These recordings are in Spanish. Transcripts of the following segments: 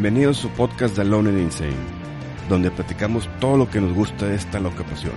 Bienvenidos a su podcast de Alone and Insane, donde platicamos todo lo que nos gusta de esta loca pasión,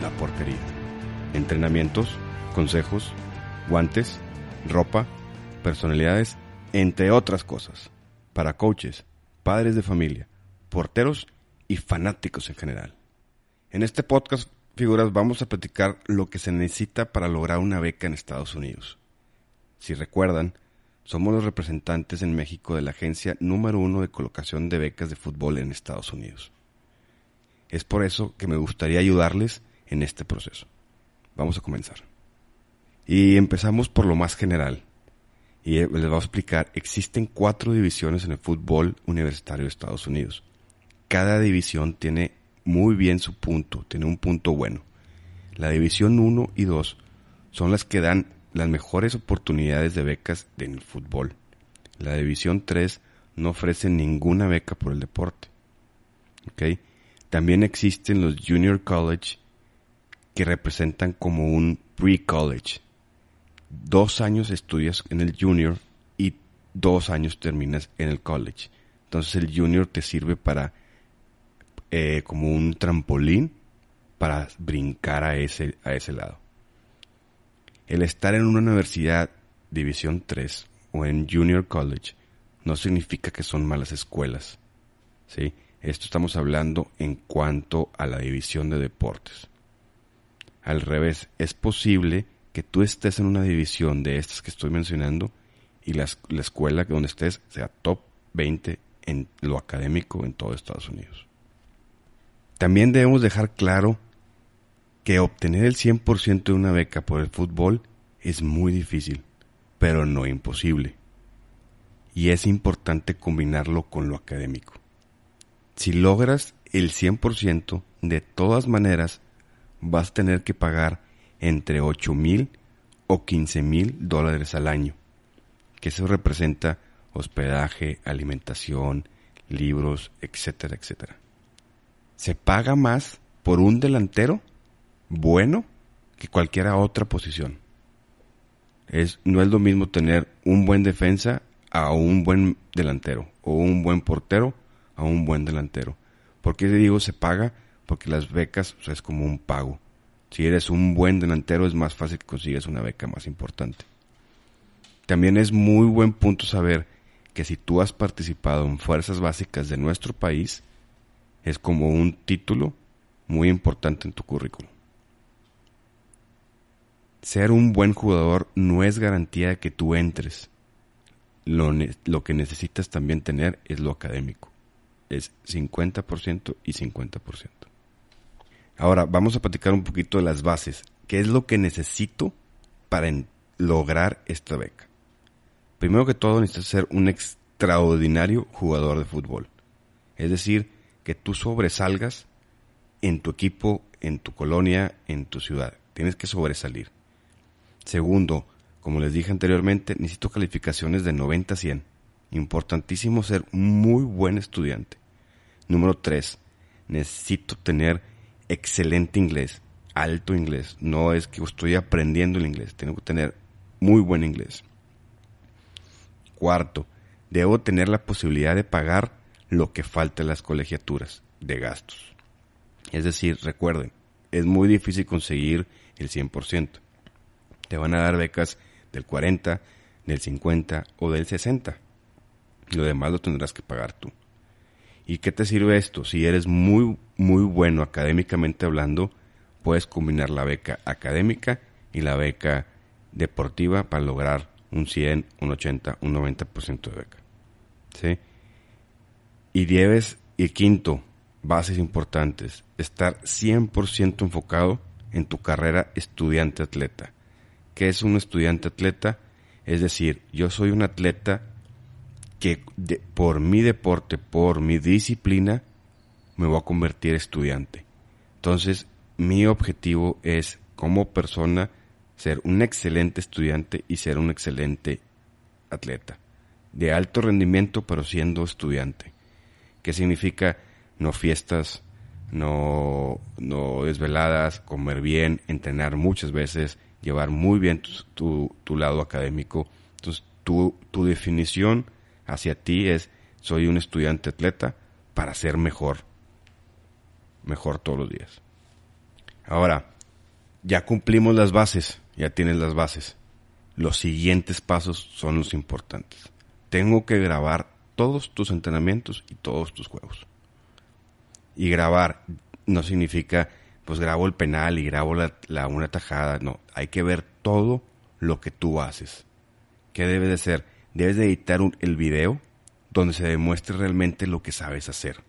la porquería. Entrenamientos, consejos, guantes, ropa, personalidades, entre otras cosas, para coaches, padres de familia, porteros y fanáticos en general. En este podcast, figuras, vamos a platicar lo que se necesita para lograr una beca en Estados Unidos. Si recuerdan, somos los representantes en México de la agencia número uno de colocación de becas de fútbol en Estados Unidos. Es por eso que me gustaría ayudarles en este proceso. Vamos a comenzar. Y empezamos por lo más general. Y les voy a explicar, existen cuatro divisiones en el fútbol universitario de Estados Unidos. Cada división tiene muy bien su punto, tiene un punto bueno. La división 1 y 2 son las que dan las mejores oportunidades de becas en el fútbol. La división 3 no ofrece ninguna beca por el deporte. También existen los junior college que representan como un pre-college. Dos años estudias en el junior y dos años terminas en el college. Entonces el junior te sirve para eh, como un trampolín para brincar a ese, a ese lado. El estar en una universidad División 3 o en Junior College no significa que son malas escuelas. ¿sí? Esto estamos hablando en cuanto a la división de deportes. Al revés, es posible que tú estés en una división de estas que estoy mencionando y la, la escuela donde estés sea top 20 en lo académico en todo Estados Unidos. También debemos dejar claro que obtener el 100% de una beca por el fútbol es muy difícil, pero no imposible. Y es importante combinarlo con lo académico. Si logras el 100%, de todas maneras vas a tener que pagar entre 8 mil o 15 mil dólares al año, que eso representa hospedaje, alimentación, libros, etcétera, etcétera. Se paga más por un delantero bueno que cualquier otra posición. Es, no es lo mismo tener un buen defensa a un buen delantero o un buen portero a un buen delantero. ¿Por qué digo se paga? Porque las becas es como un pago. Si eres un buen delantero es más fácil que consigues una beca más importante. También es muy buen punto saber que si tú has participado en fuerzas básicas de nuestro país, es como un título muy importante en tu currículum ser un buen jugador no es garantía de que tú entres. Lo, que necesitas también tener es lo académico. Es 50% y 50%. Ahora, vamos a platicar un poquito de las bases. ¿Qué es lo que necesito para lograr esta beca? Primero que todo, necesitas ser un extraordinario jugador de fútbol. Es decir, que tú sobresalgas en tu equipo, en tu colonia, en tu ciudad. Tienes que sobresalir. Segundo, como les dije anteriormente, necesito calificaciones de 90 a 100. Importantísimo ser muy buen estudiante. Número 3. Necesito tener excelente inglés, alto inglés. No es que estoy aprendiendo el inglés, tengo que tener muy buen inglés. Cuarto, debo tener la posibilidad de pagar lo que falta en las colegiaturas de gastos. Es decir, recuerden, es muy difícil conseguir el 100% te van a dar becas del 40, del 50 o del 60. Lo demás lo tendrás que pagar tú. ¿Y qué te sirve esto? Si eres muy, muy bueno académicamente hablando, puedes combinar la beca académica y la beca deportiva para lograr un 100, un 80, un 90% de beca. ¿Sí? Y debes, y quinto, bases importantes, estar 100% enfocado en tu carrera estudiante atleta que es un estudiante atleta, es decir, yo soy un atleta que por mi deporte, por mi disciplina, me voy a convertir estudiante. Entonces, mi objetivo es como persona ser un excelente estudiante y ser un excelente atleta. De alto rendimiento, pero siendo estudiante. ¿Qué significa no fiestas, no, no desveladas, comer bien, entrenar muchas veces, llevar muy bien tu, lado académico. Entonces, tu, tu definición hacia ti es soy un estudiante atleta para ser mejor, mejor todos los días. Ahora, ya cumplimos las bases, ya tienes las bases. Los siguientes pasos son los importantes. Tengo que grabar todos tus entrenamientos y todos tus juegos. Y grabar no significa, pues grabo el penal y grabo la, una tajada. No, hay que ver todo lo que tú haces. ¿Qué debe de ser? Debes de editar el video donde se demuestre realmente lo que sabes hacer.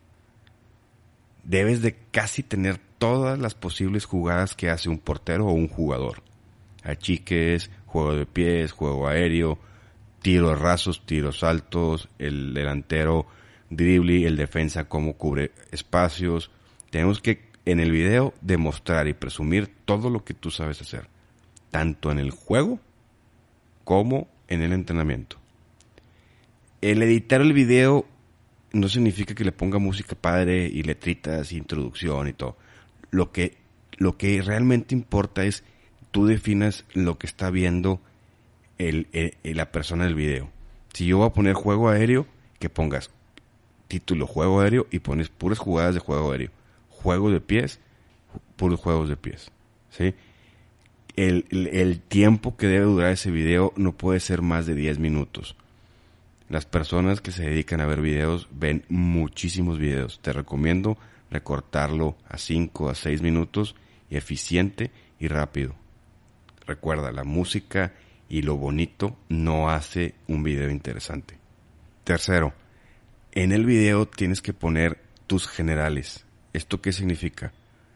Debes de casi tener todas las posibles jugadas que hace un portero o un jugador. Achiques, juego de pies, juego aéreo, tiros rasos, tiros altos, el delantero dribbling, el defensa cómo cubre espacios. Tenemos que en el video demostrar y presumir todo lo que tú sabes hacer, tanto en el juego como en el entrenamiento. El editar el video no significa que le ponga música padre y letritas, y introducción y todo. Lo que, lo que realmente importa es tú definas lo que está viendo la persona del video. Si yo voy a poner juego aéreo, que pongas título juego aéreo y pones puras jugadas de juego aéreo. Juego de pies, puros juegos de pies. ¿sí? El, tiempo que debe durar ese video no puede ser más de 10 minutos. Las personas que se dedican a ver videos ven muchísimos videos. Te recomiendo recortarlo a 5 a 6 minutos eficiente y rápido. Recuerda, la música y lo bonito no hace un video interesante. Tercero, en el video tienes que poner tus generales. ¿Esto qué significa?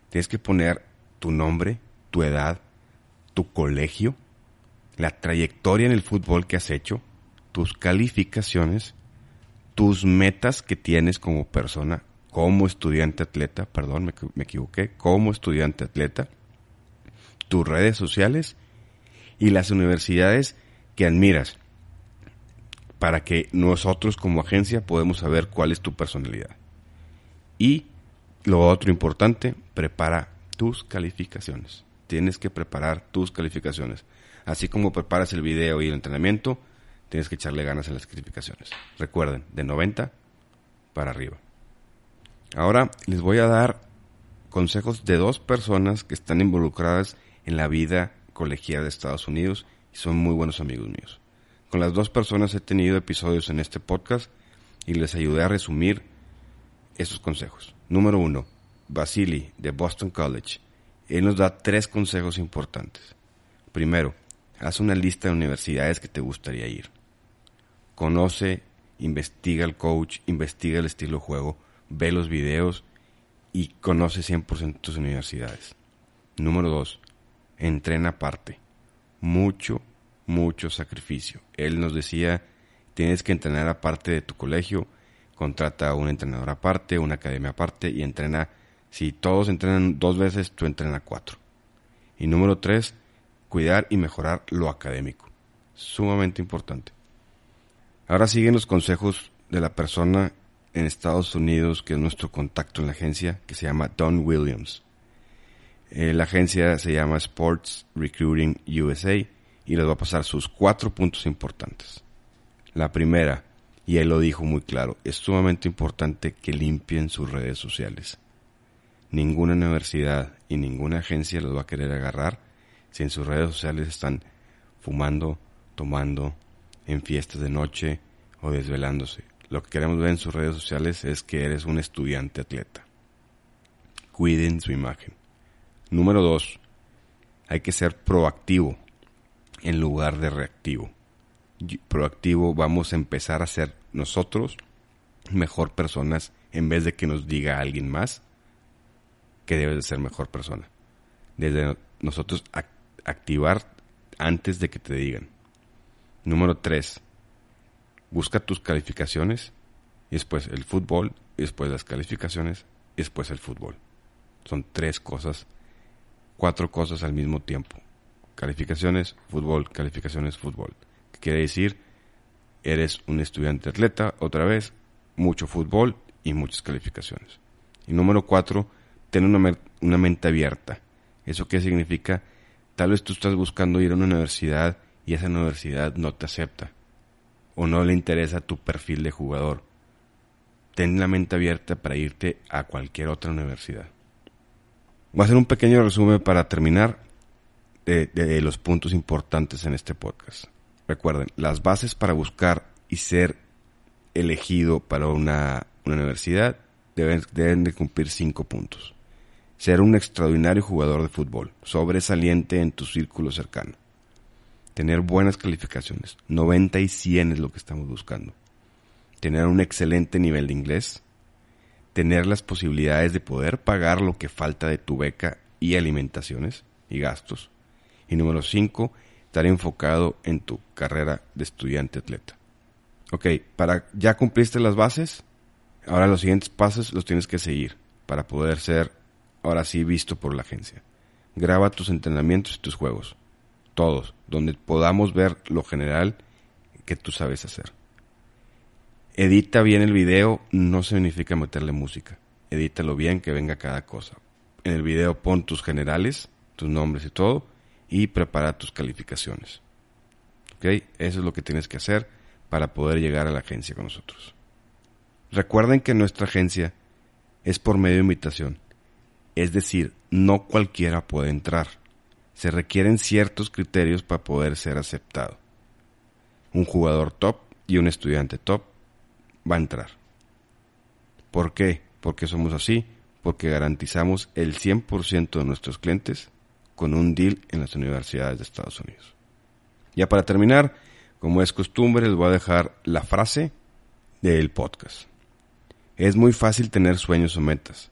Tienes que poner tu nombre, tu edad, tu colegio, la trayectoria en el fútbol que has hecho, tus calificaciones, tus metas que tienes como persona, como estudiante atleta, perdón, me, me equivoqué, como estudiante atleta, tus redes sociales y las universidades que admiras para que nosotros como agencia podemos saber cuál es tu personalidad. Y lo otro importante, prepara tus calificaciones. Tienes que preparar tus calificaciones. Así como preparas el video y el entrenamiento, tienes que echarle ganas a las calificaciones. Recuerden, de 90 para arriba. Ahora les voy a dar consejos de dos personas que están involucradas en la vida colegial de Estados Unidos y son muy buenos amigos míos. Con las dos personas he tenido episodios en este podcast y les ayudé a resumir esos consejos. Número uno, Basili de Boston College. Él nos da tres consejos importantes. Primero, haz una lista de universidades que te gustaría ir conoce, investiga el coach, investiga el estilo de juego, ve los videos y conoce 100% tus universidades. Número dos, entrena aparte. Mucho, mucho sacrificio. Él nos decía, tienes que entrenar aparte de tu colegio, contrata un entrenador aparte, una academia aparte y entrena, si todos entrenan dos veces, tú entrena cuatro. Y número tres, cuidar y mejorar lo académico. Sumamente importante. Ahora siguen los consejos de la persona en Estados Unidos que es nuestro contacto en la agencia, que se llama Don Williams. Eh, la agencia se llama Sports Recruiting USA y les va a pasar sus cuatro puntos importantes. La primera, y él lo dijo muy claro, es sumamente importante que limpien sus redes sociales. Ninguna universidad y ninguna agencia los va a querer agarrar si en sus redes sociales están fumando, tomando, en fiestas de noche o desvelándose. Lo que queremos ver en sus redes sociales es que eres un estudiante atleta. Cuiden su imagen. Número dos, hay que ser proactivo en lugar de reactivo. Proactivo vamos a empezar a ser nosotros mejor personas en vez de que nos diga alguien más que debes de ser mejor persona. Desde nosotros activar antes de que te digan. Número 3. Busca tus calificaciones después el fútbol después las calificaciones después el fútbol. Son tres cosas, cuatro cosas al mismo tiempo. Calificaciones, fútbol, calificaciones, fútbol. ¿Qué quiere decir? Eres un estudiante atleta, otra vez, mucho fútbol y muchas calificaciones. Y número cuatro, ten una, una mente abierta. ¿Eso qué significa? Tal vez tú estás buscando ir a una universidad y esa universidad no te acepta o no le interesa tu perfil de jugador. ten la mente abierta para irte a cualquier otra universidad. Voy a hacer un pequeño resumen para terminar de, los puntos importantes en este podcast. Recuerden, las bases para buscar y ser elegido para una, universidad deben, deben de cumplir cinco puntos. Ser un extraordinario jugador de fútbol, sobresaliente en tu círculo cercano. Tener buenas calificaciones, 90 y 100 es lo que estamos buscando. Tener un excelente nivel de inglés. Tener las posibilidades de poder pagar lo que falta de tu beca y alimentaciones y gastos. Y número 5, estar enfocado en tu carrera de estudiante atleta. Ok, para ya cumpliste las bases, ahora los siguientes pasos los tienes que seguir para poder ser ahora sí visto por la agencia. Graba tus entrenamientos y tus juegos, todos, donde podamos ver lo general que tú sabes hacer. Edita bien el video, no significa meterle música. Edítalo bien, que venga cada cosa. En el video pon tus generales, tus nombres y todo, y prepara tus calificaciones. ¿Ok? Eso es lo que tienes que hacer para poder llegar a la agencia con nosotros. Recuerden que nuestra agencia es por medio de invitación, es decir, no cualquiera puede entrar. Se requieren ciertos criterios para poder ser aceptado. Un jugador top y un estudiante top va a entrar. ¿Por qué? Porque somos así, porque garantizamos el 100% de nuestros clientes con un deal en las universidades de Estados Unidos. Ya para terminar, como es costumbre, les voy a dejar la frase del podcast. Es muy fácil tener sueños o metas.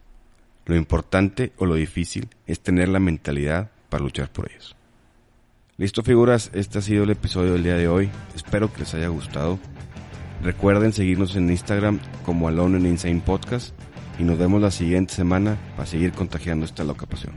Lo importante o lo difícil es tener la mentalidad para luchar por ellos. Listo figuras, este ha sido el episodio del día de hoy. Espero que les haya gustado. Recuerden seguirnos en Instagram como Alone in Insane Podcast y nos vemos la siguiente semana para seguir contagiando esta loca pasión.